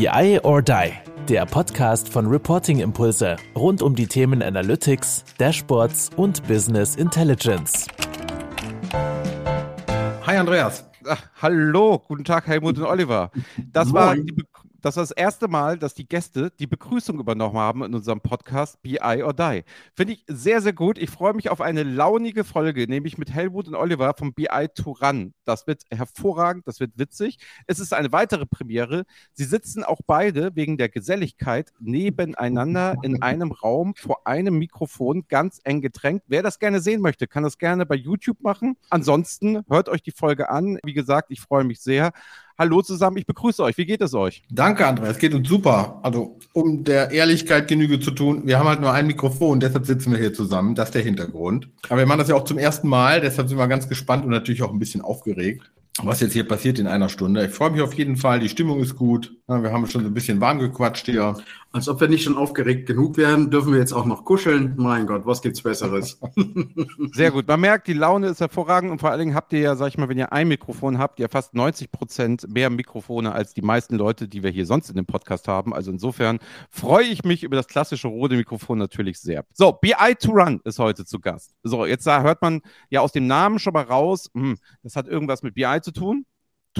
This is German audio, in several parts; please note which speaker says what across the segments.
Speaker 1: BI or Die, der Podcast von Reporting Impulse rund um die Themen Analytics, Dashboards und Business Intelligence.
Speaker 2: Hi Andreas.
Speaker 3: Ach, hallo, guten Tag Helmut und Oliver. Das war die Be das war das erste Mal, dass die Gäste die Begrüßung übernommen haben in unserem Podcast BI or Die. Finde ich sehr, sehr gut. Ich freue mich auf eine launige Folge, nämlich mit Helmut und Oliver vom BI to Run. Das wird hervorragend, das wird witzig. Es ist eine weitere Premiere. Sie sitzen auch beide wegen der Geselligkeit nebeneinander in einem Raum vor einem Mikrofon, ganz eng gedrängt. Wer das gerne sehen möchte, kann das gerne bei YouTube machen. Ansonsten hört euch die Folge an. Wie gesagt, ich freue mich sehr. Hallo zusammen, ich begrüße euch. Wie geht es euch?
Speaker 2: Danke, Andreas. Es geht uns super. Also, um der Ehrlichkeit Genüge zu tun, wir haben halt nur ein Mikrofon, deshalb sitzen wir hier zusammen. Das ist der Hintergrund. Aber wir machen das ja auch zum ersten Mal, deshalb sind wir ganz gespannt und natürlich auch ein bisschen aufgeregt was jetzt hier passiert in einer Stunde. Ich freue mich auf jeden Fall. Die Stimmung ist gut. wir haben schon ein bisschen warm gequatscht hier.
Speaker 4: Als ob wir nicht schon aufgeregt genug wären, dürfen wir jetzt auch noch kuscheln. Mein Gott, was gibt's Besseres?
Speaker 3: Sehr gut. Man merkt, die Laune ist hervorragend und vor allen Dingen habt ihr ja, sag ich mal, wenn ihr ein Mikrofon habt, ihr fast 90 Prozent mehr Mikrofone als die meisten Leute, die wir hier sonst in dem Podcast haben. Also insofern freue ich mich über das klassische rote Mikrofon natürlich sehr. So, BI to Run ist heute zu Gast. So, jetzt da hört man ja aus dem Namen schon mal raus, hm, das hat irgendwas mit BI zu tun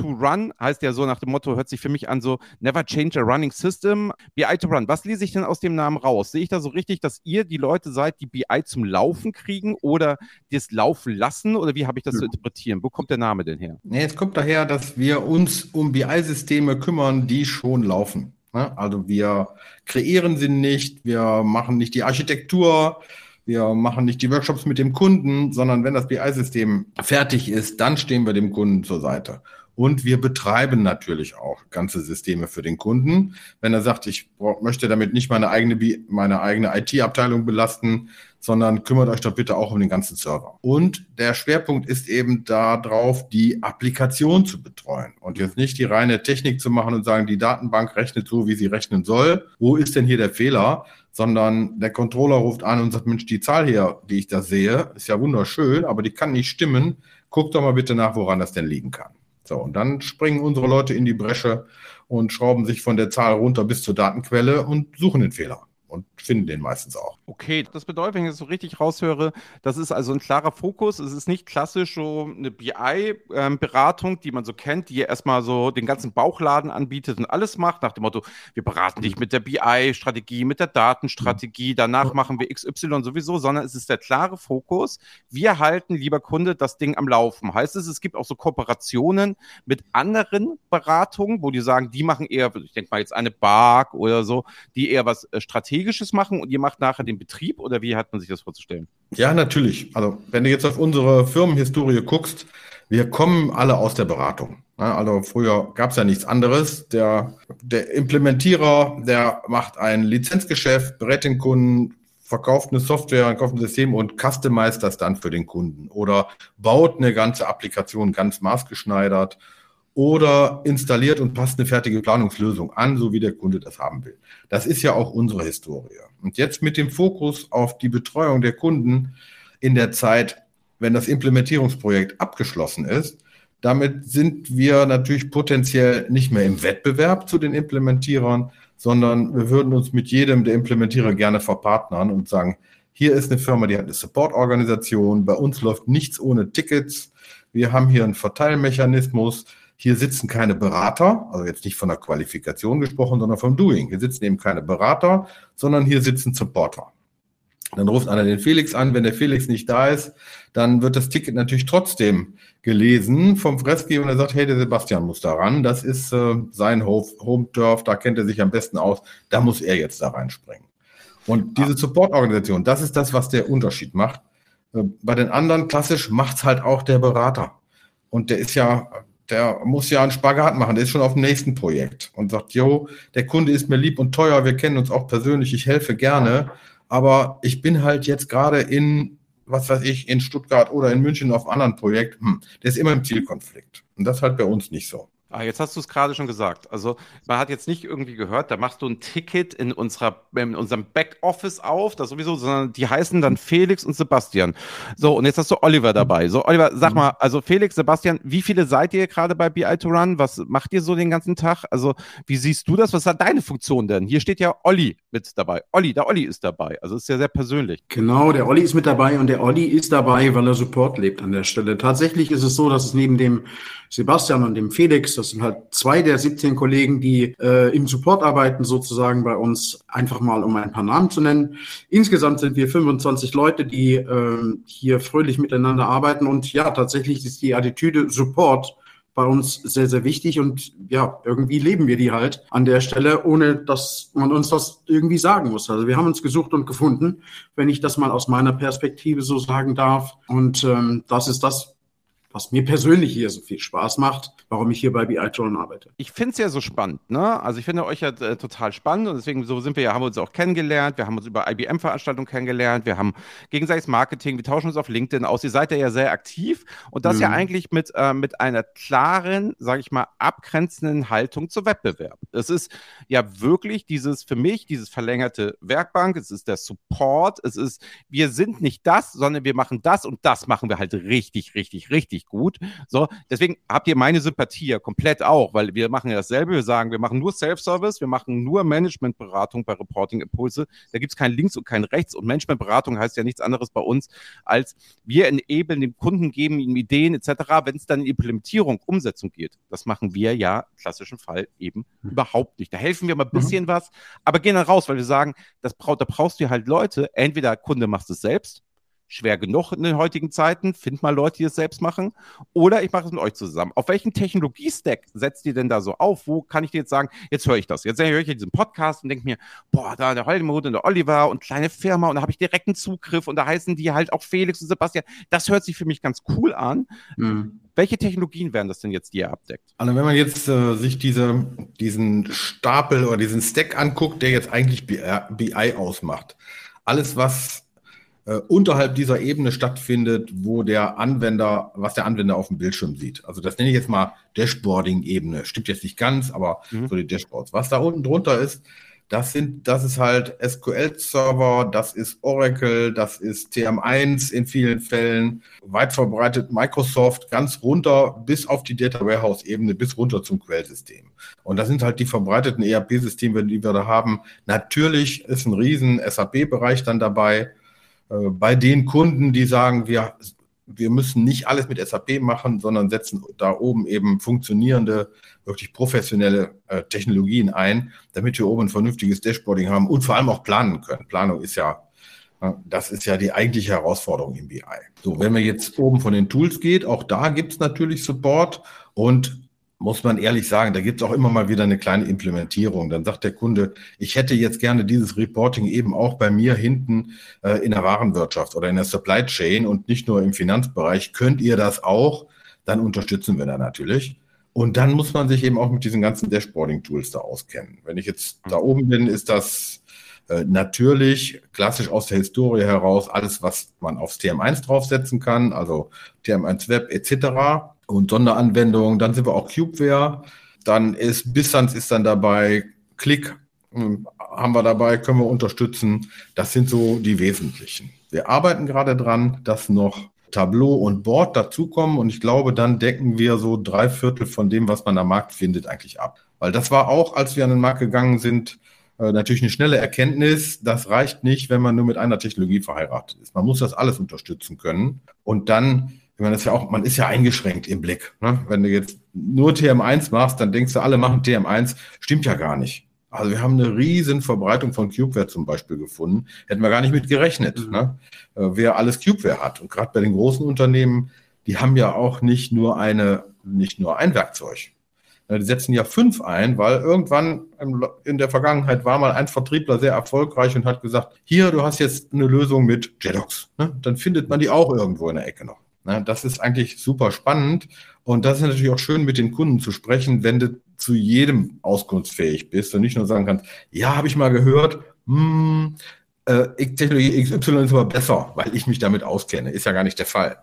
Speaker 3: to run heißt ja so nach dem Motto, hört sich für mich an so, never change a running system, BI to run. Was lese ich denn aus dem Namen raus? Sehe ich da so richtig, dass ihr die Leute seid, die BI zum Laufen kriegen oder das laufen lassen oder wie habe ich das ja. zu interpretieren? Wo kommt der Name denn her?
Speaker 2: Nee, es kommt daher, dass wir uns um BI-Systeme kümmern, die schon laufen. Ne? Also wir kreieren sie nicht, wir machen nicht die Architektur, wir machen nicht die Workshops mit dem Kunden, sondern wenn das BI-System fertig ist, dann stehen wir dem Kunden zur Seite. Und wir betreiben natürlich auch ganze Systeme für den Kunden. Wenn er sagt, ich möchte damit nicht meine eigene, meine eigene IT-Abteilung belasten, sondern kümmert euch doch bitte auch um den ganzen Server. Und der Schwerpunkt ist eben darauf, die Applikation zu betreuen und jetzt nicht die reine Technik zu machen und sagen, die Datenbank rechnet so, wie sie rechnen soll. Wo ist denn hier der Fehler? Sondern der Controller ruft an und sagt, Mensch, die Zahl hier, die ich da sehe, ist ja wunderschön, aber die kann nicht stimmen. Guck doch mal bitte nach, woran das denn liegen kann. So, und dann springen unsere Leute in die Bresche und schrauben sich von der Zahl runter bis zur Datenquelle und suchen den Fehler und finden den meistens auch.
Speaker 3: Okay, das bedeutet, wenn ich das so richtig raushöre, das ist also ein klarer Fokus. Es ist nicht klassisch so eine BI-Beratung, ähm, die man so kennt, die erstmal so den ganzen Bauchladen anbietet und alles macht, nach dem Motto, wir beraten dich mit der BI-Strategie, mit der Datenstrategie, danach machen wir XY sowieso, sondern es ist der klare Fokus. Wir halten, lieber Kunde, das Ding am Laufen. Heißt es, es gibt auch so Kooperationen mit anderen Beratungen, wo die sagen, die machen eher, ich denke mal jetzt eine BARC oder so, die eher was äh, strategisch Strategisches machen und ihr macht nachher den Betrieb oder wie hat man sich das vorzustellen?
Speaker 2: Ja, natürlich. Also wenn du jetzt auf unsere Firmenhistorie guckst, wir kommen alle aus der Beratung. Also früher gab es ja nichts anderes. Der, der Implementierer, der macht ein Lizenzgeschäft, berät den Kunden, verkauft eine Software, kauft ein System und customized das dann für den Kunden oder baut eine ganze Applikation ganz maßgeschneidert oder installiert und passt eine fertige Planungslösung an, so wie der Kunde das haben will. Das ist ja auch unsere Historie. Und jetzt mit dem Fokus auf die Betreuung der Kunden in der Zeit, wenn das Implementierungsprojekt abgeschlossen ist, damit sind wir natürlich potenziell nicht mehr im Wettbewerb zu den Implementierern, sondern wir würden uns mit jedem der Implementierer gerne verpartnern und sagen, hier ist eine Firma, die hat eine Supportorganisation, bei uns läuft nichts ohne Tickets, wir haben hier einen Verteilmechanismus, hier sitzen keine Berater, also jetzt nicht von der Qualifikation gesprochen, sondern vom Doing. Hier sitzen eben keine Berater, sondern hier sitzen Supporter. Dann ruft einer den Felix an. Wenn der Felix nicht da ist, dann wird das Ticket natürlich trotzdem gelesen vom Freski und er sagt, hey, der Sebastian muss da ran. Das ist äh, sein Home-Turf, da kennt er sich am besten aus. Da muss er jetzt da reinspringen. Und diese Support-Organisation, das ist das, was der Unterschied macht. Äh, bei den anderen klassisch macht's halt auch der Berater. Und der ist ja der muss ja einen Spagat machen, der ist schon auf dem nächsten Projekt und sagt, jo, der Kunde ist mir lieb und teuer, wir kennen uns auch persönlich, ich helfe gerne, aber ich bin halt jetzt gerade in, was weiß ich, in Stuttgart oder in München auf einem anderen Projekt, hm, der ist immer im Zielkonflikt. Und das halt bei uns nicht so.
Speaker 3: Ah, jetzt hast du es gerade schon gesagt. Also man hat jetzt nicht irgendwie gehört, da machst du ein Ticket in, unserer, in unserem Backoffice auf, das sowieso, sondern die heißen dann Felix und Sebastian. So, und jetzt hast du Oliver dabei. So, Oliver, sag mhm. mal, also Felix, Sebastian, wie viele seid ihr gerade bei BI to Run? Was macht ihr so den ganzen Tag? Also, wie siehst du das? Was hat deine Funktion denn? Hier steht ja Olli mit dabei. Olli, der Olli ist dabei. Also ist ja sehr persönlich.
Speaker 4: Genau, der Olli ist mit dabei und der Olli ist dabei, weil er Support lebt an der Stelle. Tatsächlich ist es so, dass es neben dem Sebastian und dem Felix, das sind halt zwei der 17 Kollegen, die äh, im Support arbeiten, sozusagen bei uns, einfach mal um ein paar Namen zu nennen. Insgesamt sind wir 25 Leute, die äh, hier fröhlich miteinander arbeiten und ja, tatsächlich ist die Attitüde Support bei uns sehr, sehr wichtig und ja, irgendwie leben wir die halt an der Stelle, ohne dass man uns das irgendwie sagen muss. Also wir haben uns gesucht und gefunden, wenn ich das mal aus meiner Perspektive so sagen darf. Und ähm, das ist das, was mir persönlich hier so viel Spaß macht, warum ich hier bei BI Journal arbeite.
Speaker 3: Ich finde es ja so spannend, ne? Also ich finde euch ja äh, total spannend und deswegen so sind wir ja, haben wir uns auch kennengelernt, wir haben uns über IBM-Veranstaltungen kennengelernt, wir haben gegenseitiges Marketing, wir tauschen uns auf LinkedIn aus. Ihr seid ja, ja sehr aktiv und das mhm. ja eigentlich mit, äh, mit einer klaren, sage ich mal, abgrenzenden Haltung zu Wettbewerb. Es ist ja wirklich dieses, für mich, dieses verlängerte Werkbank, es ist der Support, es ist, wir sind nicht das, sondern wir machen das und das machen wir halt richtig, richtig, richtig richtig gut. So, deswegen habt ihr meine Sympathie ja komplett auch, weil wir machen ja dasselbe. Wir sagen, wir machen nur Self-Service, wir machen nur Managementberatung bei Reporting Impulse. Da gibt es kein Links und kein Rechts. Und Managementberatung heißt ja nichts anderes bei uns, als wir enablen dem Kunden, geben ihm Ideen etc. Wenn es dann in Implementierung, Umsetzung geht, das machen wir ja im klassischen Fall eben mhm. überhaupt nicht. Da helfen wir mal ein bisschen mhm. was, aber gehen dann raus, weil wir sagen, das da brauchst du halt Leute, entweder Kunde machst es selbst schwer genug in den heutigen Zeiten. Find mal Leute, die es selbst machen. Oder ich mache es mit euch zusammen. Auf welchen Technologie-Stack setzt ihr denn da so auf? Wo kann ich dir jetzt sagen, jetzt höre ich das. Jetzt höre ich diesen Podcast und denke mir, boah, da der Holmut und der Oliver und kleine Firma und da habe ich direkten Zugriff und da heißen die halt auch Felix und Sebastian. Das hört sich für mich ganz cool an. Mhm. Welche Technologien wären das denn jetzt, die ihr abdeckt?
Speaker 2: Also wenn man jetzt äh, sich diese, diesen Stapel oder diesen Stack anguckt, der jetzt eigentlich BI ausmacht. Alles, was äh, unterhalb dieser Ebene stattfindet, wo der Anwender, was der Anwender auf dem Bildschirm sieht. Also das nenne ich jetzt mal Dashboarding-Ebene. Stimmt jetzt nicht ganz, aber mhm. so die Dashboards. Was da unten drunter ist, das sind, das ist halt SQL-Server, das ist Oracle, das ist TM1 in vielen Fällen, weit verbreitet Microsoft, ganz runter bis auf die Data Warehouse-Ebene, bis runter zum Quellsystem. Und das sind halt die verbreiteten ERP-Systeme, die wir da haben. Natürlich ist ein riesen SAP-Bereich dann dabei. Äh, bei den Kunden, die sagen, wir, wir müssen nicht alles mit SAP machen, sondern setzen da oben eben funktionierende, wirklich professionelle äh, Technologien ein, damit wir oben ein vernünftiges Dashboarding haben und vor allem auch planen können. Planung ist ja das ist ja die eigentliche Herausforderung im BI. So, wenn man jetzt oben von den Tools geht, auch da gibt es natürlich Support und muss man ehrlich sagen, da gibt es auch immer mal wieder eine kleine Implementierung. Dann sagt der Kunde, ich hätte jetzt gerne dieses Reporting eben auch bei mir hinten äh, in der Warenwirtschaft oder in der Supply Chain und nicht nur im Finanzbereich. Könnt ihr das auch? Dann unterstützen wir da natürlich. Und dann muss man sich eben auch mit diesen ganzen Dashboarding-Tools da auskennen. Wenn ich jetzt da oben bin, ist das äh, natürlich klassisch aus der Historie heraus alles, was man aufs TM1 draufsetzen kann, also TM1 Web etc und Sonderanwendungen. Dann sind wir auch Cubeware. Dann ist Bissans ist dann dabei, Click hm, haben wir dabei, können wir unterstützen. Das sind so die wesentlichen. Wir arbeiten gerade dran, dass noch Tableau und Board dazukommen und ich glaube, dann decken wir so drei Viertel von dem, was man am Markt findet, eigentlich ab. Weil das war auch, als wir an den Markt gegangen sind, äh, natürlich eine schnelle Erkenntnis. Das reicht nicht, wenn man nur mit einer Technologie verheiratet ist. Man muss das alles unterstützen können. Und dann ich meine, das ist ja auch, man ist ja eingeschränkt im Blick. Ne? Wenn du jetzt nur TM1 machst, dann denkst du, alle machen TM1. Stimmt ja gar nicht. Also wir haben eine riesen Verbreitung von Cubeware zum Beispiel gefunden. Hätten wir gar nicht mit gerechnet, mhm. ne? Äh, wer alles Cubeware hat. Und gerade bei den großen Unternehmen, die haben ja auch nicht nur eine, nicht nur ein Werkzeug. Die setzen ja fünf ein, weil irgendwann in der Vergangenheit war mal ein Vertriebler sehr erfolgreich und hat gesagt, hier, du hast jetzt eine Lösung mit JEDOX. Ne? Dann findet man die auch irgendwo in der Ecke noch. Ne, das ist eigentlich super spannend. Und das ist natürlich auch schön, mit den Kunden zu sprechen, wenn du zu jedem auskunftsfähig bist und nicht nur sagen kannst, ja, habe ich mal gehört, hm, äh, Technologie XY ist aber besser, weil ich mich damit auskenne. Ist ja gar nicht der Fall.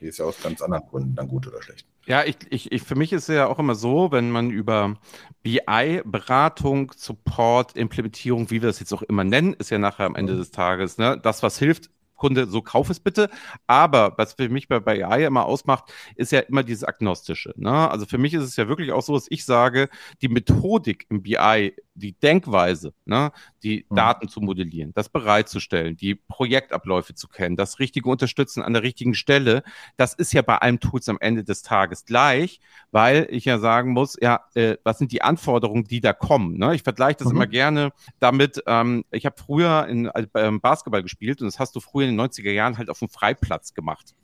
Speaker 2: Die ist ja aus ganz anderen Gründen dann gut oder schlecht.
Speaker 3: Ja, ich, ich, ich, für mich ist es ja auch immer so, wenn man über BI, Beratung, Support, Implementierung, wie wir das jetzt auch immer nennen, ist ja nachher am Ende mhm. des Tages, ne, das, was hilft, Kunde, so kauf es bitte. Aber was für mich bei, bei AI immer ausmacht, ist ja immer dieses Agnostische. Ne? Also für mich ist es ja wirklich auch so, dass ich sage, die Methodik im BI, die Denkweise, ne, die mhm. Daten zu modellieren, das bereitzustellen, die Projektabläufe zu kennen, das richtige Unterstützen an der richtigen Stelle, das ist ja bei allen Tools am Ende des Tages gleich, weil ich ja sagen muss, ja, äh, was sind die Anforderungen, die da kommen? Ne? Ich vergleiche das mhm. immer gerne damit, ähm, ich habe früher in, beim Basketball gespielt und das hast du früher in den 90er Jahren halt auf dem Freiplatz gemacht.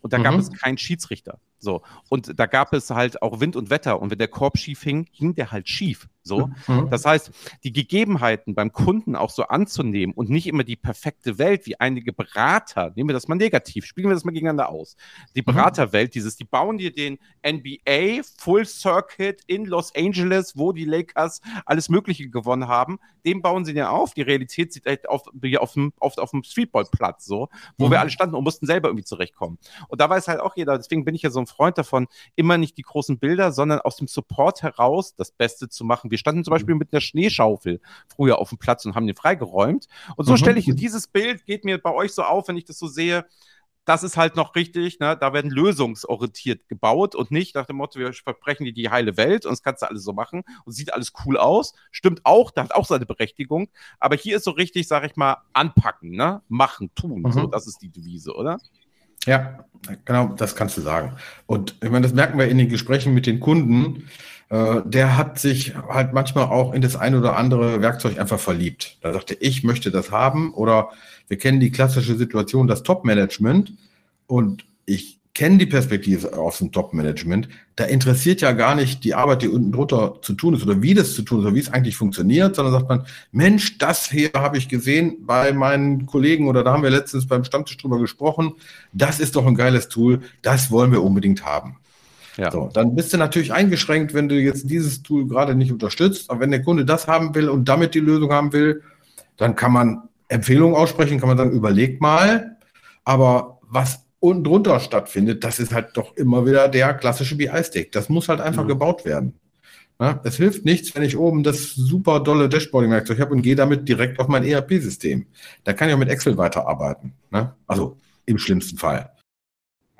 Speaker 3: Und da mhm. gab es keinen Schiedsrichter. So. Und da gab es halt auch Wind und Wetter. Und wenn der Korb schief hing, hing der halt schief. So. Mhm. Das heißt, die Gegebenheiten beim Kunden auch so anzunehmen und nicht immer die perfekte Welt, wie einige Berater, nehmen wir das mal negativ, spielen wir das mal gegeneinander aus. Die mhm. Beraterwelt, dieses, die bauen dir den NBA Full Circuit in Los Angeles, wo die Lakers alles Mögliche gewonnen haben, den bauen sie dir auf. Die Realität sieht halt auf, auf, dem, auf, auf dem Streetballplatz so, wo mhm. wir alle standen und mussten selber irgendwie zurechtkommen. Und da weiß halt auch jeder, deswegen bin ich ja so ein Freund davon, immer nicht die großen Bilder, sondern aus dem Support heraus das Beste zu machen. Wir standen zum Beispiel mit einer Schneeschaufel früher auf dem Platz und haben den freigeräumt. Und so mhm. stelle ich dieses Bild, geht mir bei euch so auf, wenn ich das so sehe, das ist halt noch richtig, ne? da werden lösungsorientiert gebaut und nicht nach dem Motto, wir versprechen dir die heile Welt und das kannst du alles so machen und sieht alles cool aus. Stimmt auch, da hat auch seine Berechtigung. Aber hier ist so richtig, sag ich mal, anpacken, ne? machen, tun. Mhm. So, das ist die Devise, oder?
Speaker 2: Ja, genau, das kannst du sagen. Und ich meine, das merken wir in den Gesprächen mit den Kunden. Äh, der hat sich halt manchmal auch in das ein oder andere Werkzeug einfach verliebt. Da sagte, ich möchte das haben. Oder wir kennen die klassische Situation, das Top-Management. Und ich kenne die Perspektive aus dem Top-Management. Da interessiert ja gar nicht die Arbeit, die unten drunter zu tun ist oder wie das zu tun ist oder wie es eigentlich funktioniert, sondern sagt man, Mensch, das hier habe ich gesehen bei meinen Kollegen oder da haben wir letztens beim Stammtisch drüber gesprochen. Das ist doch ein geiles Tool. Das wollen wir unbedingt haben. Ja. So, dann bist du natürlich eingeschränkt, wenn du jetzt dieses Tool gerade nicht unterstützt. Aber wenn der Kunde das haben will und damit die Lösung haben will, dann kann man Empfehlungen aussprechen, kann man sagen, überleg mal. Aber was unten drunter stattfindet, das ist halt doch immer wieder der klassische BI-Stick. Das muss halt einfach mhm. gebaut werden. Ja, es hilft nichts, wenn ich oben das super dolle Dashboarding-Werkzeug habe und gehe damit direkt auf mein ERP-System. Da kann ich auch mit Excel weiterarbeiten. Ne? Also im schlimmsten Fall.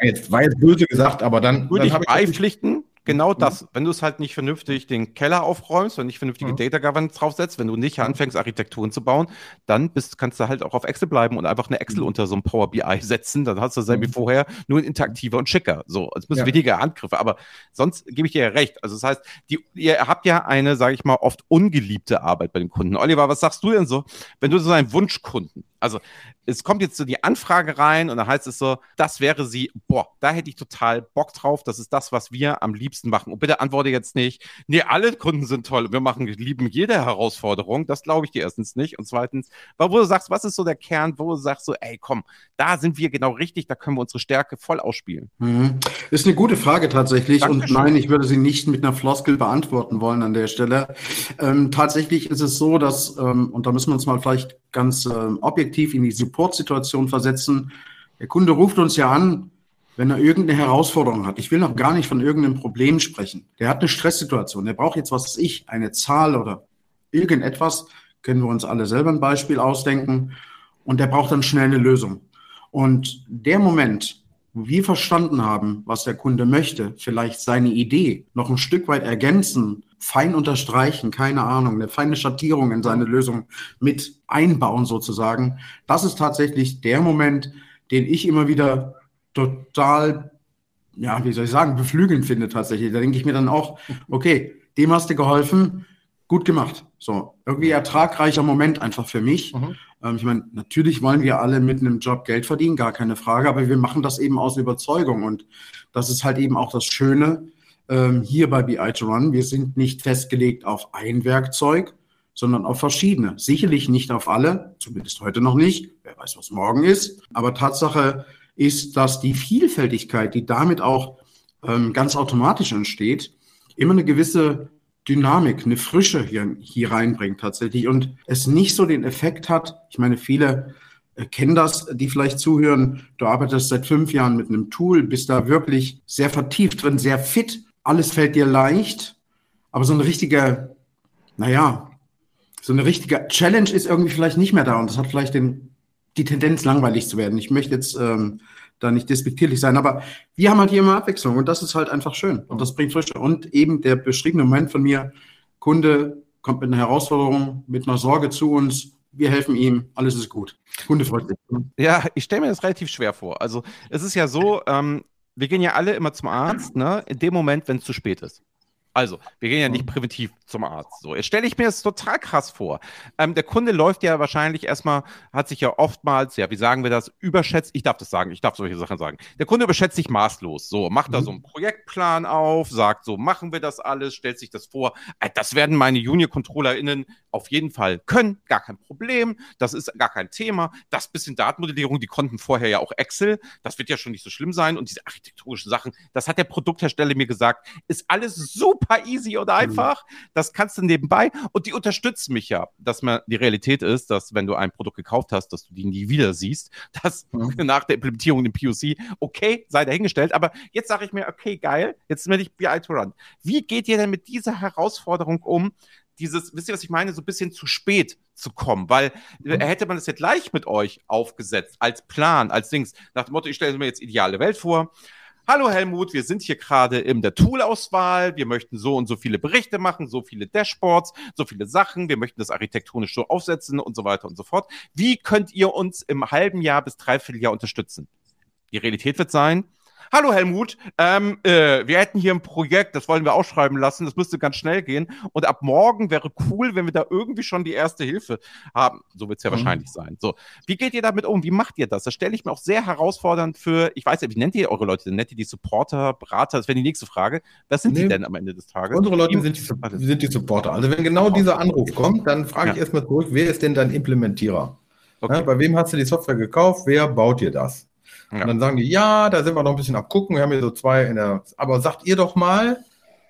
Speaker 2: Jetzt war jetzt böse gesagt, aber dann.
Speaker 3: Würde dann ich beipflichten, genau mhm. das. Wenn du es halt nicht vernünftig den Keller aufräumst und nicht vernünftige mhm. Data Governance draufsetzt, wenn du nicht mhm. anfängst, Architekturen zu bauen, dann bist, kannst du halt auch auf Excel bleiben und einfach eine Excel mhm. unter so einem Power BI setzen. Dann hast du dasselbe wie mhm. vorher, nur ein interaktiver und schicker. So, es müssen ja. weniger Handgriffe. Aber sonst gebe ich dir ja recht. Also das heißt, die, ihr habt ja eine, sage ich mal, oft ungeliebte Arbeit bei den Kunden. Oliver, was sagst du denn so, wenn du so einen Wunschkunden, also es kommt jetzt so die Anfrage rein und dann heißt es so, das wäre sie, boah, da hätte ich total Bock drauf, das ist das, was wir am liebsten machen. Und bitte antworte jetzt nicht, nee, alle Kunden sind toll, wir machen, lieben jede Herausforderung, das glaube ich dir erstens nicht. Und zweitens, wo du sagst, was ist so der Kern, wo du sagst so, ey, komm, da sind wir genau richtig, da können wir unsere Stärke voll ausspielen.
Speaker 4: Mhm. Ist eine gute Frage tatsächlich Dankeschön. und nein, ich würde sie nicht mit einer Floskel beantworten wollen an der Stelle. Ähm, tatsächlich ist es so, dass, ähm, und da müssen wir uns mal vielleicht ganz ähm, objektiv in die Support-Situation versetzen. Der Kunde ruft uns ja an, wenn er irgendeine Herausforderung hat. Ich will noch gar nicht von irgendeinem Problem sprechen. Der hat eine Stresssituation. Der braucht jetzt, was weiß ich, eine Zahl oder irgendetwas. Können wir uns alle selber ein Beispiel ausdenken. Und der braucht dann schnell eine Lösung. Und der Moment, wir verstanden haben, was der Kunde möchte, vielleicht seine Idee noch ein Stück weit ergänzen, fein unterstreichen, keine Ahnung, eine feine Schattierung in seine Lösung mit einbauen sozusagen. Das ist tatsächlich der Moment, den ich immer wieder total, ja, wie soll ich sagen, beflügelnd finde tatsächlich. Da denke ich mir dann auch, okay, dem hast du geholfen, gut gemacht. So, irgendwie ertragreicher Moment einfach für mich. Mhm. Ähm, ich meine, natürlich wollen wir alle mit einem Job Geld verdienen, gar keine Frage, aber wir machen das eben aus Überzeugung und das ist halt eben auch das Schöne, ähm, hier bei BI to Run. Wir sind nicht festgelegt auf ein Werkzeug, sondern auf verschiedene. Sicherlich nicht auf alle, zumindest heute noch nicht. Wer weiß, was morgen ist. Aber Tatsache ist, dass die Vielfältigkeit, die damit auch ähm, ganz automatisch entsteht, immer eine gewisse Dynamik, eine Frische hier, hier reinbringt tatsächlich und es nicht so den Effekt hat. Ich meine, viele äh, kennen das, die vielleicht zuhören. Du arbeitest seit fünf Jahren mit einem Tool, bist da wirklich sehr vertieft drin, sehr fit. Alles fällt dir leicht. Aber so eine richtige, naja, so eine richtige Challenge ist irgendwie vielleicht nicht mehr da und das hat vielleicht den, die Tendenz, langweilig zu werden. Ich möchte jetzt ähm, da nicht despektierlich sein, aber wir haben halt hier immer Abwechslung und das ist halt einfach schön und das bringt Frische. Und eben der beschriebene Moment von mir, Kunde kommt mit einer Herausforderung, mit einer Sorge zu uns, wir helfen ihm, alles ist gut. Kunde freut sich.
Speaker 3: Ja, ich stelle mir das relativ schwer vor. Also es ist ja so, ähm, wir gehen ja alle immer zum Arzt, ne? In dem Moment, wenn es zu spät ist. Also, wir gehen ja nicht präventiv zum Arzt. So, jetzt stelle ich mir das total krass vor. Ähm, der Kunde läuft ja wahrscheinlich erstmal, hat sich ja oftmals, ja, wie sagen wir das, überschätzt. Ich darf das sagen, ich darf solche Sachen sagen. Der Kunde überschätzt sich maßlos. So, macht mhm. da so einen Projektplan auf, sagt so, machen wir das alles, stellt sich das vor. Äh, das werden meine Junior-ControllerInnen auf jeden Fall können, gar kein Problem. Das ist gar kein Thema. Das bisschen Datenmodellierung, die konnten vorher ja auch Excel. Das wird ja schon nicht so schlimm sein. Und diese architektonischen Sachen, das hat der Produkthersteller mir gesagt, ist alles super easy und mhm. einfach. Das kannst du nebenbei. Und die unterstützen mich ja, dass man die Realität ist, dass wenn du ein Produkt gekauft hast, dass du die nie wieder siehst. dass mhm. nach der Implementierung im POC, okay, sei dahingestellt. Aber jetzt sage ich mir, okay, geil, jetzt will ich BI to run. Wie geht ihr denn mit dieser Herausforderung um, dieses, wisst ihr, was ich meine, so ein bisschen zu spät zu kommen, weil mhm. hätte man das jetzt gleich mit euch aufgesetzt, als Plan, als Dings, nach dem Motto, ich stelle mir jetzt ideale Welt vor. Hallo Helmut, wir sind hier gerade in der Toolauswahl. Wir möchten so und so viele Berichte machen, so viele Dashboards, so viele Sachen. Wir möchten das architektonisch so aufsetzen und so weiter und so fort. Wie könnt ihr uns im halben Jahr bis dreiviertel Jahr unterstützen? Die Realität wird sein, Hallo Helmut, ähm, äh, wir hätten hier ein Projekt, das wollen wir ausschreiben lassen, das müsste ganz schnell gehen. Und ab morgen wäre cool, wenn wir da irgendwie schon die erste Hilfe haben. So wird es ja mhm. wahrscheinlich sein. So, wie geht ihr damit um? Wie macht ihr das? Das stelle ich mir auch sehr herausfordernd für, ich weiß ja, wie nennt ihr eure Leute? Nennt ihr die Supporter, Berater? Das wäre die nächste Frage. Was sind nee. die denn am Ende des Tages?
Speaker 2: Unsere Leute sind die, sind die, Supporter. Also wenn genau dieser Anruf kommt, dann frage ja. ich erstmal zurück, wer ist denn dein Implementierer? Okay. Ja, bei wem hast du die Software gekauft? Wer baut dir das? Ja. Und dann sagen die, ja, da sind wir noch ein bisschen abgucken. Wir haben hier so zwei in der, aber sagt ihr doch mal.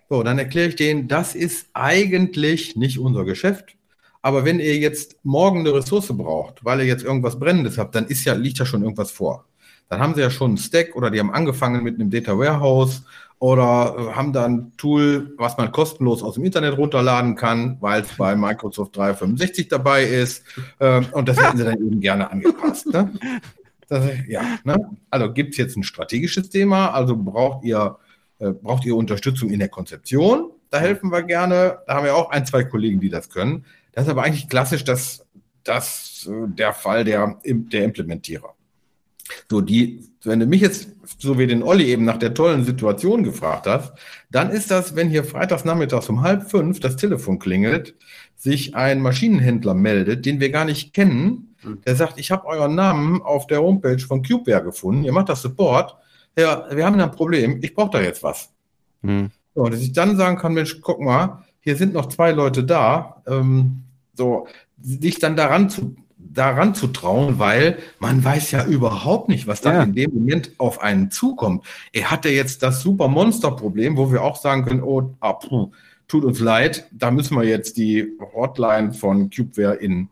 Speaker 2: So, dann erkläre ich denen, das ist eigentlich nicht unser Geschäft. Aber wenn ihr jetzt morgen eine Ressource braucht, weil ihr jetzt irgendwas Brennendes habt, dann ist ja, liegt ja schon irgendwas vor. Dann haben sie ja schon einen Stack oder die haben angefangen mit einem Data Warehouse oder haben da ein Tool, was man kostenlos aus dem Internet runterladen kann, weil es bei Microsoft 365 dabei ist. Ähm, und das hätten sie dann eben gerne angepasst. Ne? Das, ja, ne? Also gibt es jetzt ein strategisches Thema, also braucht ihr, äh, braucht ihr Unterstützung in der Konzeption, da helfen wir gerne. Da haben wir auch ein, zwei Kollegen, die das können. Das ist aber eigentlich klassisch das, das, äh, der Fall der, der Implementierer. So, die, wenn du mich jetzt, so wie den Olli eben nach der tollen Situation gefragt hast, dann ist das, wenn hier freitags nachmittags um halb fünf das Telefon klingelt, sich ein Maschinenhändler meldet, den wir gar nicht kennen, der sagt, ich habe euren Namen auf der Homepage von CubeWare gefunden, ihr macht das Support, ja, wir haben ein Problem, ich brauche da jetzt was. Mhm. So, dass ich dann sagen kann, Mensch, guck mal, hier sind noch zwei Leute da, ähm, so, dich dann daran zu, daran zu trauen, weil man weiß ja überhaupt nicht, was dann ja. in dem Moment auf einen zukommt. Er hatte jetzt das super Monster-Problem, wo wir auch sagen können, oh, ah, puh, tut uns leid, da müssen wir jetzt die Hotline von CubeWare in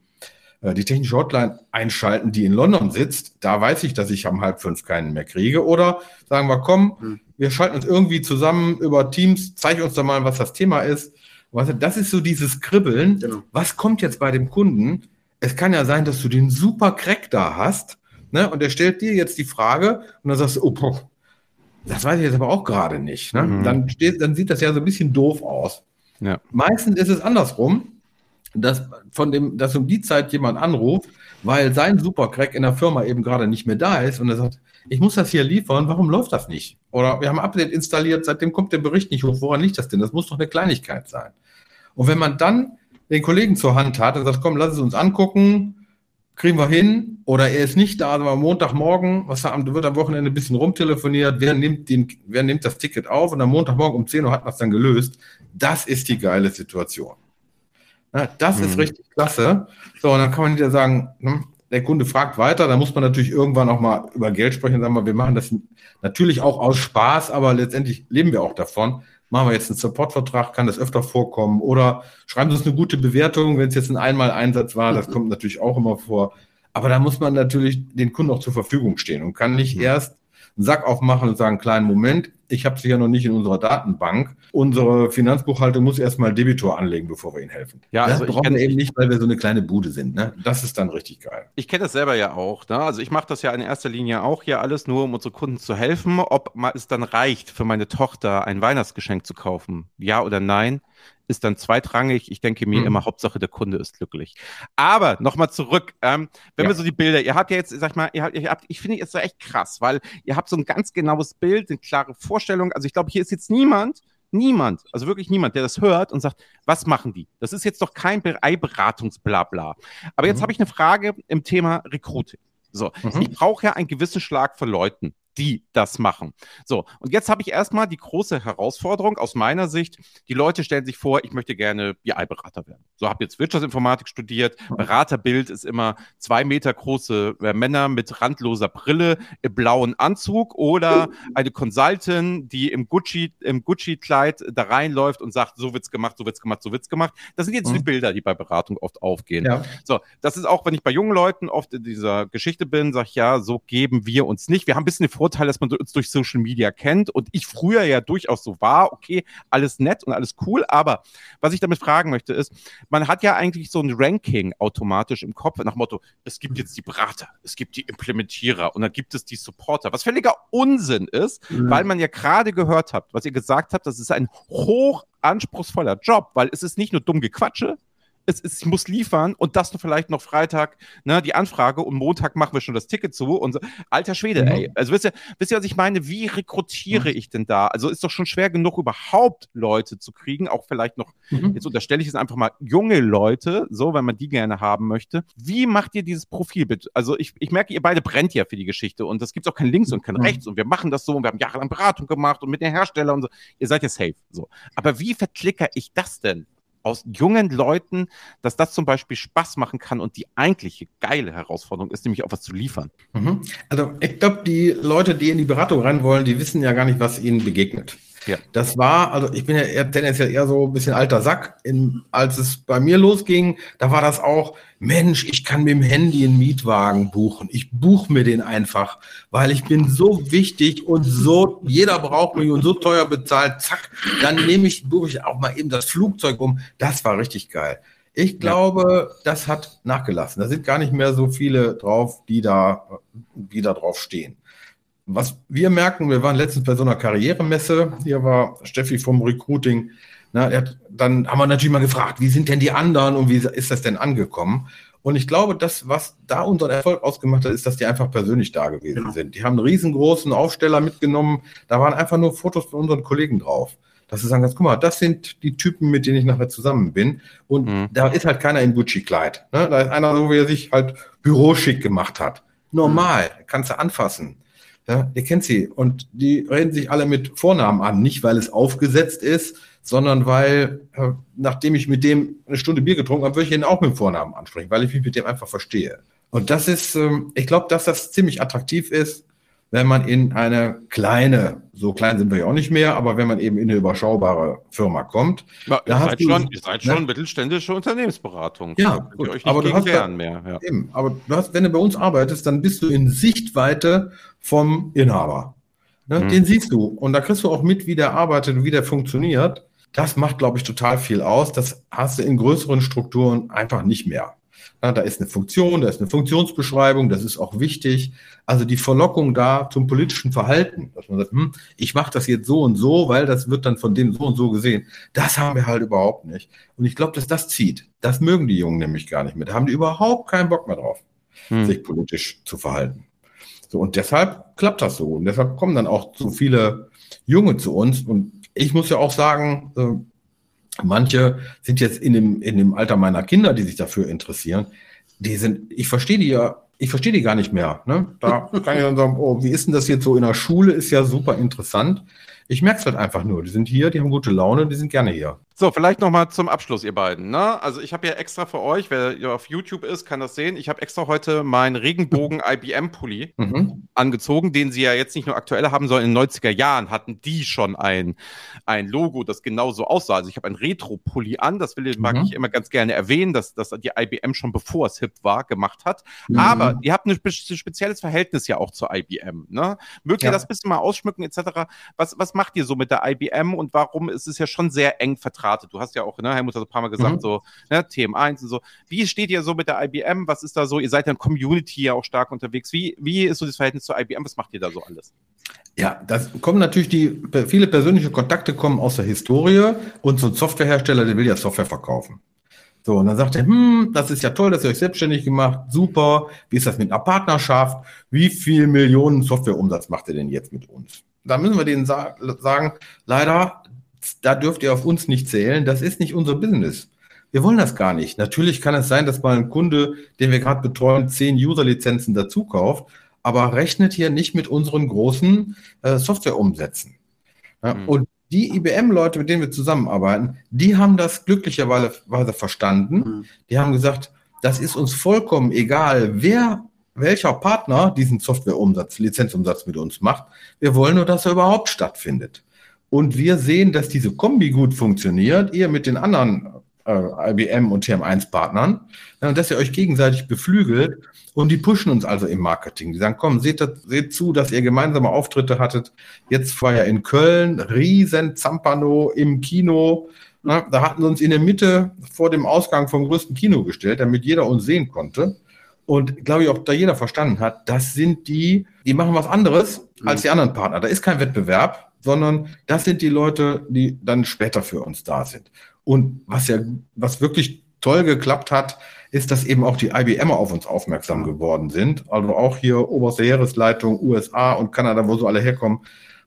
Speaker 2: die technische Hotline einschalten, die in London sitzt, da weiß ich, dass ich am halb fünf keinen mehr kriege. Oder sagen wir, komm, hm. wir schalten uns irgendwie zusammen über Teams, zeig uns doch mal, was das Thema ist. Das ist so dieses Kribbeln. Genau. Was kommt jetzt bei dem Kunden? Es kann ja sein, dass du den super Crack da hast, ne? Und er stellt dir jetzt die Frage und dann sagst du, oh, boah, das weiß ich jetzt aber auch gerade nicht. Ne? Mhm. Dann, steht, dann sieht das ja so ein bisschen doof aus. Ja. Meistens ist es andersrum dass von dem, dass um die Zeit jemand anruft, weil sein Supercrack in der Firma eben gerade nicht mehr da ist und er sagt, ich muss das hier liefern, warum läuft das nicht? Oder wir haben ein Update installiert, seitdem kommt der Bericht nicht hoch, woran liegt das denn? Das muss doch eine Kleinigkeit sein. Und wenn man dann den Kollegen zur Hand hat und sagt, komm, lass es uns angucken, kriegen wir hin, oder er ist nicht da, aber Montagmorgen, was wird am Wochenende ein bisschen rumtelefoniert, wer nimmt, den, wer nimmt das Ticket auf und am Montagmorgen um 10 Uhr hat man es dann gelöst. Das ist die geile Situation. Ja, das mhm. ist richtig klasse. So, und dann kann man wieder sagen, hm, der Kunde fragt weiter, da muss man natürlich irgendwann auch mal über Geld sprechen, sagen wir, wir machen das natürlich auch aus Spaß, aber letztendlich leben wir auch davon. Machen wir jetzt einen Supportvertrag, kann das öfter vorkommen oder schreiben Sie uns eine gute Bewertung, wenn es jetzt ein Einmal-Einsatz war, das kommt natürlich auch immer vor. Aber da muss man natürlich den Kunden auch zur Verfügung stehen und kann nicht mhm. erst einen Sack aufmachen und sagen, kleinen Moment, ich habe sie ja noch nicht in unserer Datenbank. Unsere Finanzbuchhaltung muss erstmal Debitor anlegen, bevor wir ihnen helfen.
Speaker 3: Ja,
Speaker 2: das
Speaker 3: also
Speaker 2: brauchen wir eben nicht, weil wir so eine kleine Bude sind. Ne? Das ist dann richtig geil.
Speaker 3: Ich kenne das selber ja auch. Ne? Also ich mache das ja in erster Linie auch hier alles nur, um unsere Kunden zu helfen. Ob es dann reicht, für meine Tochter ein Weihnachtsgeschenk zu kaufen, ja oder nein, ist dann zweitrangig. Ich denke mir mhm. immer, Hauptsache der Kunde ist glücklich. Aber nochmal zurück, ähm, wenn ja. wir so die Bilder, ihr habt ja jetzt, sag ich mal, ihr habt, ihr habt ich finde jetzt echt krass, weil ihr habt so ein ganz genaues Bild, eine klare Vorstellung. Also ich glaube, hier ist jetzt niemand, niemand, also wirklich niemand, der das hört und sagt, was machen die? Das ist jetzt doch kein Beratungsblabla. Aber jetzt mhm. habe ich eine Frage im Thema Recruiting. So, mhm. ich brauche ja einen gewissen Schlag von Leuten die das machen. So, und jetzt habe ich erstmal die große Herausforderung aus meiner Sicht. Die Leute stellen sich vor, ich möchte gerne BI-Berater werden. So, habe jetzt Wirtschaftsinformatik studiert. Beraterbild ist immer zwei Meter große äh, Männer mit randloser Brille, im blauen Anzug oder eine Consultant, die im Gucci, im Gucci-Kleid da reinläuft und sagt, so wird's gemacht, so wird's gemacht, so wird's gemacht. Das sind jetzt mhm. die Bilder, die bei Beratung oft aufgehen. Ja. So, das ist auch, wenn ich bei jungen Leuten oft in dieser Geschichte bin, sage ich, ja, so geben wir uns nicht. Wir haben ein bisschen eine Vorteil, dass man uns durch Social Media kennt und ich früher ja durchaus so war, okay, alles nett und alles cool, aber was ich damit fragen möchte ist, man hat ja eigentlich so ein Ranking automatisch im Kopf nach Motto, es gibt jetzt die Berater, es gibt die Implementierer und dann gibt es die Supporter, was völliger Unsinn ist, mhm. weil man ja gerade gehört habt, was ihr gesagt habt, das ist ein hoch anspruchsvoller Job, weil es ist nicht nur dumm Gequatsche, es ist, ich muss liefern und das nur vielleicht noch Freitag, ne, die Anfrage und Montag machen wir schon das Ticket zu und so. alter Schwede, mhm. ey. Also wisst ihr, wisst ihr, was ich meine? Wie rekrutiere mhm. ich denn da? Also ist doch schon schwer genug, überhaupt Leute zu kriegen, auch vielleicht noch, mhm. jetzt unterstelle ich es einfach mal, junge Leute, so, wenn man die gerne haben möchte. Wie macht ihr dieses Profilbild? Also ich, ich merke, ihr beide brennt ja für die Geschichte und es gibt auch kein Links und kein mhm. Rechts und wir machen das so und wir haben jahrelang Beratung gemacht und mit den Herstellern und so. Ihr seid ja safe, so. Aber wie verklicker ich das denn? Aus jungen Leuten, dass das zum Beispiel Spaß machen kann und die eigentliche geile Herausforderung ist, nämlich auch was zu liefern.
Speaker 2: Mhm. Also ich glaube, die Leute, die in die Beratung rein wollen, die wissen ja gar nicht, was ihnen begegnet. Ja. Das war, also ich bin ja eher, tendenziell eher so ein bisschen alter Sack. In, als es bei mir losging, da war das auch, Mensch, ich kann mit dem Handy einen Mietwagen buchen. Ich buche mir den einfach, weil ich bin so wichtig und so, jeder braucht mich und so teuer bezahlt. Zack, dann nehme ich, buche ich auch mal eben das Flugzeug um. Das war richtig geil. Ich glaube, das hat nachgelassen. Da sind gar nicht mehr so viele drauf, die da, die da drauf stehen. Was wir merken, wir waren letztens bei so einer Karrieremesse, hier war Steffi vom Recruiting, na, hat, dann haben wir natürlich mal gefragt, wie sind denn die anderen und wie ist das denn angekommen? Und ich glaube, das, was da unseren Erfolg ausgemacht hat, ist, dass die einfach persönlich da gewesen genau. sind. Die haben einen riesengroßen Aufsteller mitgenommen. Da waren einfach nur Fotos von unseren Kollegen drauf. Dass sie sagen, guck mal, das sind die Typen, mit denen ich nachher zusammen bin. Und mhm. da ist halt keiner in Gucci-Kleid. Ne? Da ist einer so, wie er sich halt büroschick gemacht hat. Normal, kannst du anfassen. Ja, ihr kennt sie. Und die reden sich alle mit Vornamen an. Nicht, weil es aufgesetzt ist, sondern weil, äh, nachdem ich mit dem eine Stunde Bier getrunken habe, würde ich ihn auch mit Vornamen ansprechen, weil ich mich mit dem einfach verstehe. Und das ist, ähm, ich glaube, dass das ziemlich attraktiv ist, wenn man in eine kleine, so klein sind wir ja auch nicht mehr, aber wenn man eben in eine überschaubare Firma kommt.
Speaker 3: Ja, ihr, seid du, schon, ihr seid ne? schon mittelständische Unternehmensberatung.
Speaker 2: Ja, gut, aber du hast da, mehr. Ja. Eben, aber du hast, wenn du bei uns arbeitest, dann bist du in Sichtweite vom Inhaber. Ne? Mhm. Den siehst du und da kriegst du auch mit, wie der arbeitet und wie der funktioniert. Das macht, glaube ich, total viel aus. Das hast du in größeren Strukturen einfach nicht mehr. Ja, da ist eine Funktion, da ist eine Funktionsbeschreibung, das ist auch wichtig. Also die Verlockung da zum politischen Verhalten, dass man sagt, hm, ich mache das jetzt so und so, weil das wird dann von dem so und so gesehen. Das haben wir halt überhaupt nicht. Und ich glaube, dass das zieht. Das mögen die Jungen nämlich gar nicht mehr. Da haben die überhaupt keinen Bock mehr drauf, hm. sich politisch zu verhalten. So, und deshalb klappt das so. Und deshalb kommen dann auch so viele Junge zu uns. Und ich muss ja auch sagen, äh, Manche sind jetzt in dem, in dem Alter meiner Kinder, die sich dafür interessieren. Die sind, ich verstehe die ja, ich verstehe die gar nicht mehr. Ne? Da kann ich dann sagen, oh, wie ist denn das jetzt so in der Schule? Ist ja super interessant. Ich merke es halt einfach nur. Die sind hier, die haben gute Laune, die sind gerne hier.
Speaker 3: So, vielleicht noch mal zum Abschluss, ihr beiden. Ne? Also ich habe ja extra für euch, wer auf YouTube ist, kann das sehen. Ich habe extra heute meinen Regenbogen IBM-Pulli mhm. angezogen, den sie ja jetzt nicht nur aktuell haben, sondern in den 90er Jahren hatten die schon ein, ein Logo, das genauso aussah. Also ich habe einen Retro-Pulli an, das will, mag mhm. ich immer ganz gerne erwähnen, dass, dass die IBM schon bevor es hip war, gemacht hat. Mhm. Aber ihr habt ein spezielles Verhältnis ja auch zur IBM. Ne? Mögt ihr ja. das ein bisschen mal ausschmücken etc.? Was, was macht ihr so mit der IBM und warum ist es ja schon sehr eng vertratet? Du hast ja auch, ne, Helmut hat ein paar Mal gesagt, mhm. so ne, TM1 und so. Wie steht ihr so mit der IBM? Was ist da so? Ihr seid ja in Community ja auch stark unterwegs. Wie, wie ist so das Verhältnis zur IBM? Was macht ihr da so alles?
Speaker 2: Ja, das kommen natürlich die, viele persönliche Kontakte kommen aus der Historie und so ein Softwarehersteller, der will ja Software verkaufen. So, und dann sagt er, hm, das ist ja toll, dass ihr euch selbstständig gemacht, super. Wie ist das mit einer Partnerschaft? Wie viel Millionen Softwareumsatz macht ihr denn jetzt mit uns? Da müssen wir denen sa sagen, leider, da dürft ihr auf uns nicht zählen, das ist nicht unser Business. Wir wollen das gar nicht. Natürlich kann es sein, dass mal ein Kunde, den wir gerade betreuen, zehn User-Lizenzen dazu kauft, aber rechnet hier nicht mit unseren großen äh, Softwareumsätzen. Ja, mhm. Und die IBM-Leute, mit denen wir zusammenarbeiten, die haben das glücklicherweise verstanden. Mhm. Die haben gesagt, das ist uns vollkommen egal, wer, welcher Partner diesen Softwareumsatz, Lizenzumsatz mit uns macht. Wir wollen nur, dass er überhaupt stattfindet. Und wir sehen, dass diese Kombi gut funktioniert. Ihr mit den anderen äh, IBM und TM1-Partnern, ja, dass ihr euch gegenseitig beflügelt und die pushen uns also im Marketing. Die sagen, komm, seht, seht zu, dass ihr gemeinsame Auftritte hattet. Jetzt war ja in Köln, riesen Zampano im Kino. Na, da hatten sie uns in der Mitte vor dem Ausgang vom größten Kino gestellt, damit jeder uns sehen konnte. Und glaube ich auch, da jeder verstanden hat, das sind die, die machen was anderes als die anderen Partner. Da ist kein Wettbewerb, sondern das sind die Leute, die dann später für uns da sind. Und was ja, was wirklich toll geklappt hat, ist, dass eben auch die IBM auf uns aufmerksam geworden sind. Also auch hier oberste Heeresleitung, USA und Kanada, wo so alle herkommen,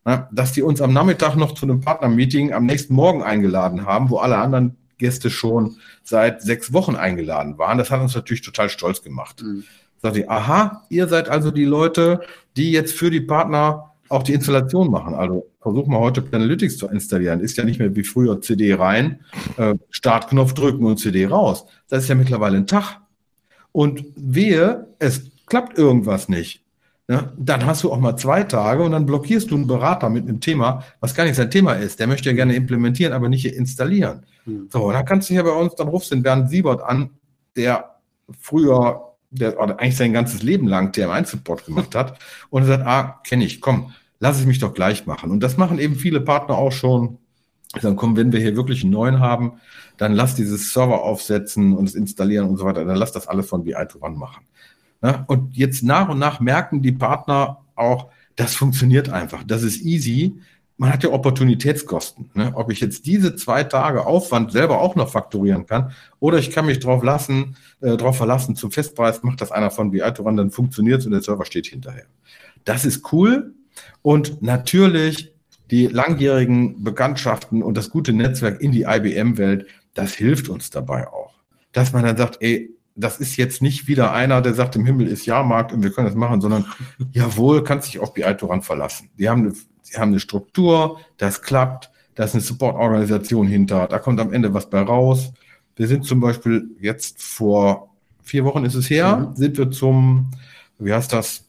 Speaker 2: na, dass die uns am Nachmittag noch zu einem Partnermeeting am nächsten Morgen eingeladen haben, wo alle anderen Gäste schon seit sechs Wochen eingeladen waren. Das hat uns natürlich total stolz gemacht. Mhm. Sagt ich, aha, ihr seid also die Leute, die jetzt für die Partner auch die Installation machen. Also versuch mal heute Planalytics zu installieren. Ist ja nicht mehr wie früher CD rein, äh, Startknopf drücken und CD raus. Das ist ja mittlerweile ein Tag. Und wehe, es klappt irgendwas nicht. Ne? Dann hast du auch mal zwei Tage und dann blockierst du einen Berater mit einem Thema, was gar nicht sein Thema ist. Der möchte ja gerne implementieren, aber nicht installieren. Mhm. So, da kannst du hier bei uns, dann rufst du den Bernd Siebert an, der früher der eigentlich sein ganzes Leben lang TM1-Support gemacht hat und er sagt, ah, kenne ich, komm, lass es mich doch gleich machen. Und das machen eben viele Partner auch schon. Dann kommen, wenn wir hier wirklich einen neuen haben, dann lass dieses Server aufsetzen und es installieren und so weiter. Dann lass das alles von BI to One machen. Ja, und jetzt nach und nach merken die Partner auch, das funktioniert einfach. Das ist easy. Man hat ja Opportunitätskosten. Ne? Ob ich jetzt diese zwei Tage Aufwand selber auch noch fakturieren kann oder ich kann mich drauf lassen, äh, drauf verlassen, zum Festpreis macht das einer von BI to One, dann funktioniert es und der Server steht hinterher. Das ist cool. Und natürlich die langjährigen Bekanntschaften und das gute Netzwerk in die IBM-Welt, das hilft uns dabei auch. Dass man dann sagt, ey, das ist jetzt nicht wieder einer, der sagt, im Himmel ist Jahrmarkt und wir können das machen, sondern jawohl, kannst dich auf BI Toran verlassen. Die haben, eine, die haben eine Struktur, das klappt, da ist eine Support-Organisation hinter, da kommt am Ende was bei raus. Wir sind zum Beispiel jetzt vor vier Wochen ist es her, mhm. sind wir zum, wie heißt das,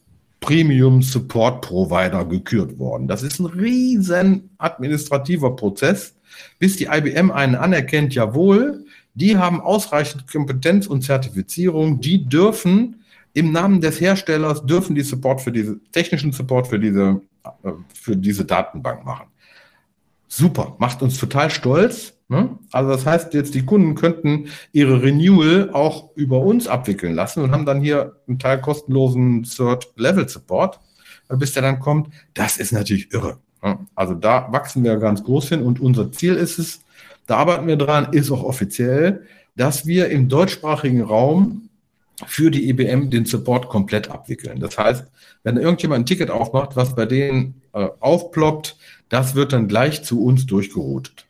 Speaker 2: Premium Support Provider gekürt worden. Das ist ein riesen administrativer Prozess, bis die IBM einen anerkennt, jawohl, die haben ausreichend Kompetenz und Zertifizierung, die dürfen im Namen des Herstellers dürfen die Support für diese technischen Support für diese äh, für diese Datenbank machen. Super, macht uns total stolz. Ne? Also das heißt, jetzt die Kunden könnten ihre Renewal auch über uns abwickeln lassen und haben dann hier einen Teil kostenlosen Third-Level-Support, bis der dann kommt. Das ist natürlich irre. Ne? Also da wachsen wir ganz groß hin und unser Ziel ist es, da arbeiten wir dran, ist auch offiziell, dass wir im deutschsprachigen Raum für die IBM den Support komplett abwickeln. Das heißt, wenn irgendjemand ein Ticket aufmacht, was bei denen äh, aufploppt, das wird dann gleich zu uns durchgeroutet.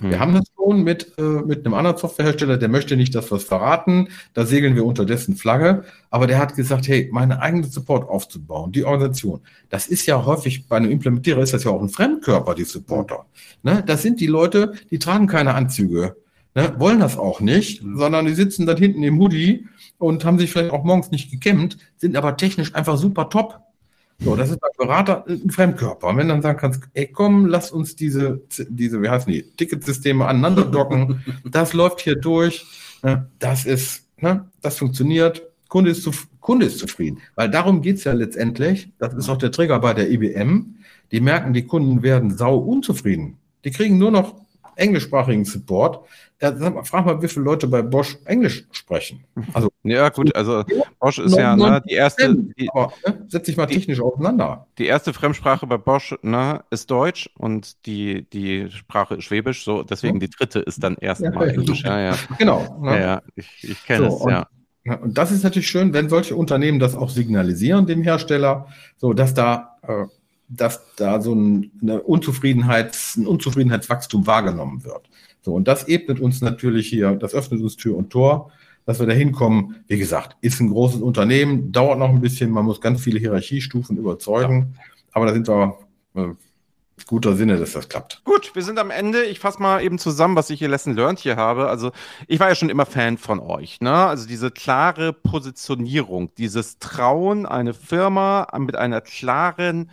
Speaker 2: Wir mhm. haben das schon mit, äh, mit einem anderen Softwarehersteller, der möchte nicht, dass wir es verraten. Da segeln wir unter dessen Flagge. Aber der hat gesagt, hey, meine eigene Support aufzubauen, die Organisation, das ist ja häufig bei einem Implementierer ist das ja auch ein Fremdkörper, die Supporter. Ne? Das sind die Leute, die tragen keine Anzüge, ne? wollen das auch nicht, mhm. sondern die sitzen dann hinten im Hoodie und haben sich vielleicht auch morgens nicht gekämmt, sind aber technisch einfach super top. So, das ist ein Berater ein Fremdkörper. Und wenn du dann sagen kannst, ey komm, lass uns diese, diese, wie heißen die, Ticketsysteme aneinander docken, das läuft hier durch, ne, das ist, ne, das funktioniert, Kunde ist, zu, Kunde ist zufrieden. Weil darum geht's ja letztendlich, das ist auch der Trigger bei der IBM, die merken, die Kunden werden sau unzufrieden. Die kriegen nur noch englischsprachigen Support. Ja, frag mal, wie viele Leute bei Bosch Englisch sprechen.
Speaker 3: Also, ja, gut, also Bosch ist ja ne, die erste. Die,
Speaker 2: aber, ne, setz dich mal die, technisch auseinander.
Speaker 3: Die erste Fremdsprache bei Bosch ne, ist Deutsch und die, die Sprache ist Schwäbisch, so deswegen die dritte ist dann erstmal ja, Englisch. Ja, ja.
Speaker 2: Genau.
Speaker 3: Ne? Ja, ja, ich, ich kenne so, es, ja.
Speaker 2: Und das ist natürlich schön, wenn solche Unternehmen das auch signalisieren, dem Hersteller, so dass da äh, dass da so ein, eine Unzufriedenheits, ein Unzufriedenheitswachstum wahrgenommen wird. So, und das ebnet uns natürlich hier, das öffnet uns Tür und Tor, dass wir da hinkommen. Wie gesagt, ist ein großes Unternehmen, dauert noch ein bisschen, man muss ganz viele Hierarchiestufen überzeugen, aber da sind wir äh, guter Sinne, dass das klappt.
Speaker 3: Gut, wir sind am Ende. Ich fasse mal eben zusammen, was ich hier Lesson Learned hier habe. Also, ich war ja schon immer Fan von euch. Ne? Also, diese klare Positionierung, dieses Trauen, eine Firma mit einer klaren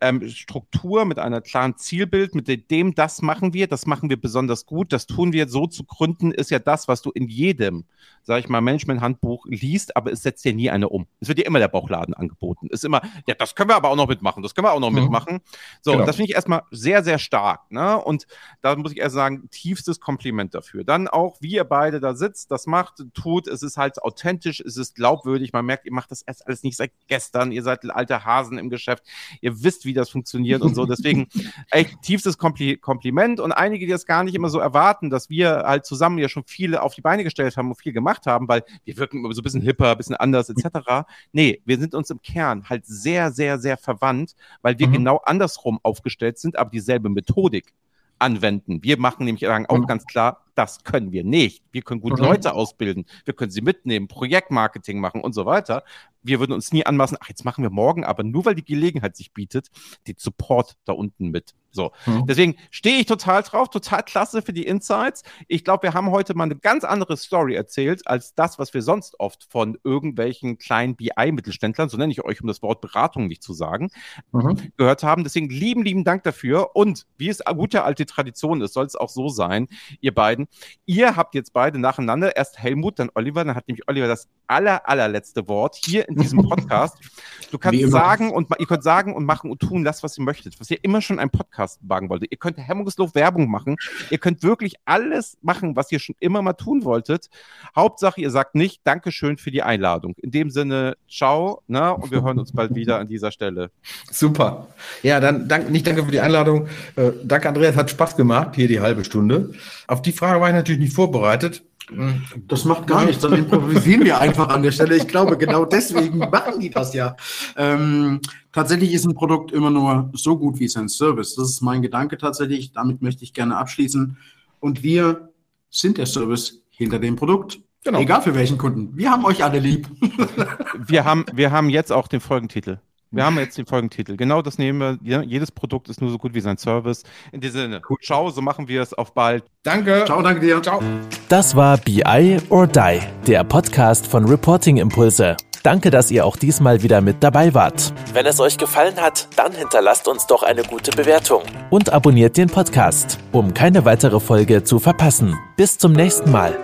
Speaker 3: ähm, Struktur, mit einer klaren Zielbild, mit dem das machen wir, das machen wir besonders gut, das tun wir so zu gründen, ist ja das, was du in jedem, sag ich mal, Management-Handbuch liest, aber es setzt dir nie eine um. Es wird dir immer der Bauchladen angeboten. Ist immer, ja, das können wir aber auch noch mitmachen, das können wir auch noch mhm. mitmachen. So, genau. das finde ich erstmal sehr, sehr stark. Ne? Und da muss ich erst sagen, tiefstes Kompliment dafür. Dann auch, wie ihr beide da sitzt, das macht, tut, es ist halt authentisch, es ist glaubwürdig, man merkt, ihr macht das erst alles nicht seit gestern, ihr seid alte Hasen im Geschäft, ihr wisst, wie das funktioniert und so. Deswegen echt tiefstes Kompli Kompliment und einige, die das gar nicht immer so erwarten, dass wir halt zusammen ja schon viele auf die Beine gestellt haben und viel gemacht haben, weil wir wirken immer so ein bisschen hipper, ein bisschen anders etc. Nee, wir sind uns im Kern halt sehr, sehr, sehr verwandt, weil wir mhm. genau andersrum aufgestellt sind, aber dieselbe Methodik anwenden. Wir machen nämlich auch mhm. ganz klar, das können wir nicht. Wir können gut mhm. Leute ausbilden, wir können sie mitnehmen, Projektmarketing machen und so weiter. Wir würden uns nie anmaßen, ach, jetzt machen wir morgen, aber nur weil die Gelegenheit sich bietet, den Support da unten mit. So. Mhm. Deswegen stehe ich total drauf, total klasse für die Insights. Ich glaube, wir haben heute mal eine ganz andere Story erzählt, als das, was wir sonst oft von irgendwelchen kleinen BI-Mittelständlern, so nenne ich euch, um das Wort Beratung nicht zu sagen, mhm. gehört haben. Deswegen lieben, lieben Dank dafür. Und wie es gute alte Tradition ist, soll es auch so sein, ihr beiden, Ihr habt jetzt beide nacheinander, erst Helmut, dann Oliver, dann hat nämlich Oliver das aller, allerletzte Wort hier in diesem Podcast. Du kannst sagen und ihr könnt sagen und machen und tun, das, was ihr möchtet, was ihr immer schon einen Podcast wagen wolltet. Ihr könnt hemmungslos Werbung machen. Ihr könnt wirklich alles machen, was ihr schon immer mal tun wolltet. Hauptsache, ihr sagt nicht Dankeschön für die Einladung. In dem Sinne, ciao, ne? Und wir hören uns bald wieder an dieser Stelle.
Speaker 2: Super. Ja, dann danke, nicht danke für die Einladung. Äh, danke, Andreas, hat Spaß gemacht, hier die halbe Stunde. Auf die Frage war ich natürlich nicht vorbereitet.
Speaker 4: Das macht gar nichts, dann improvisieren wir einfach an der Stelle. Ich glaube, genau deswegen machen die das ja. Ähm, tatsächlich ist ein Produkt immer nur so gut wie sein Service. Das ist mein Gedanke tatsächlich. Damit möchte ich gerne abschließen. Und wir sind der Service hinter dem Produkt. Genau. Egal für welchen Kunden. Wir haben euch alle lieb.
Speaker 3: wir, haben, wir haben jetzt auch den Folgentitel. Wir haben jetzt den Folgentitel. Genau das nehmen wir. Jedes Produkt ist nur so gut wie sein Service. In diesem Sinne, cool. ciao, so machen wir es. Auf bald.
Speaker 2: Danke.
Speaker 4: Ciao, danke dir. Ciao.
Speaker 1: Das war BI or Die, der Podcast von Reporting Impulse. Danke, dass ihr auch diesmal wieder mit dabei wart. Wenn es euch gefallen hat, dann hinterlasst uns doch eine gute Bewertung und abonniert den Podcast, um keine weitere Folge zu verpassen. Bis zum nächsten Mal.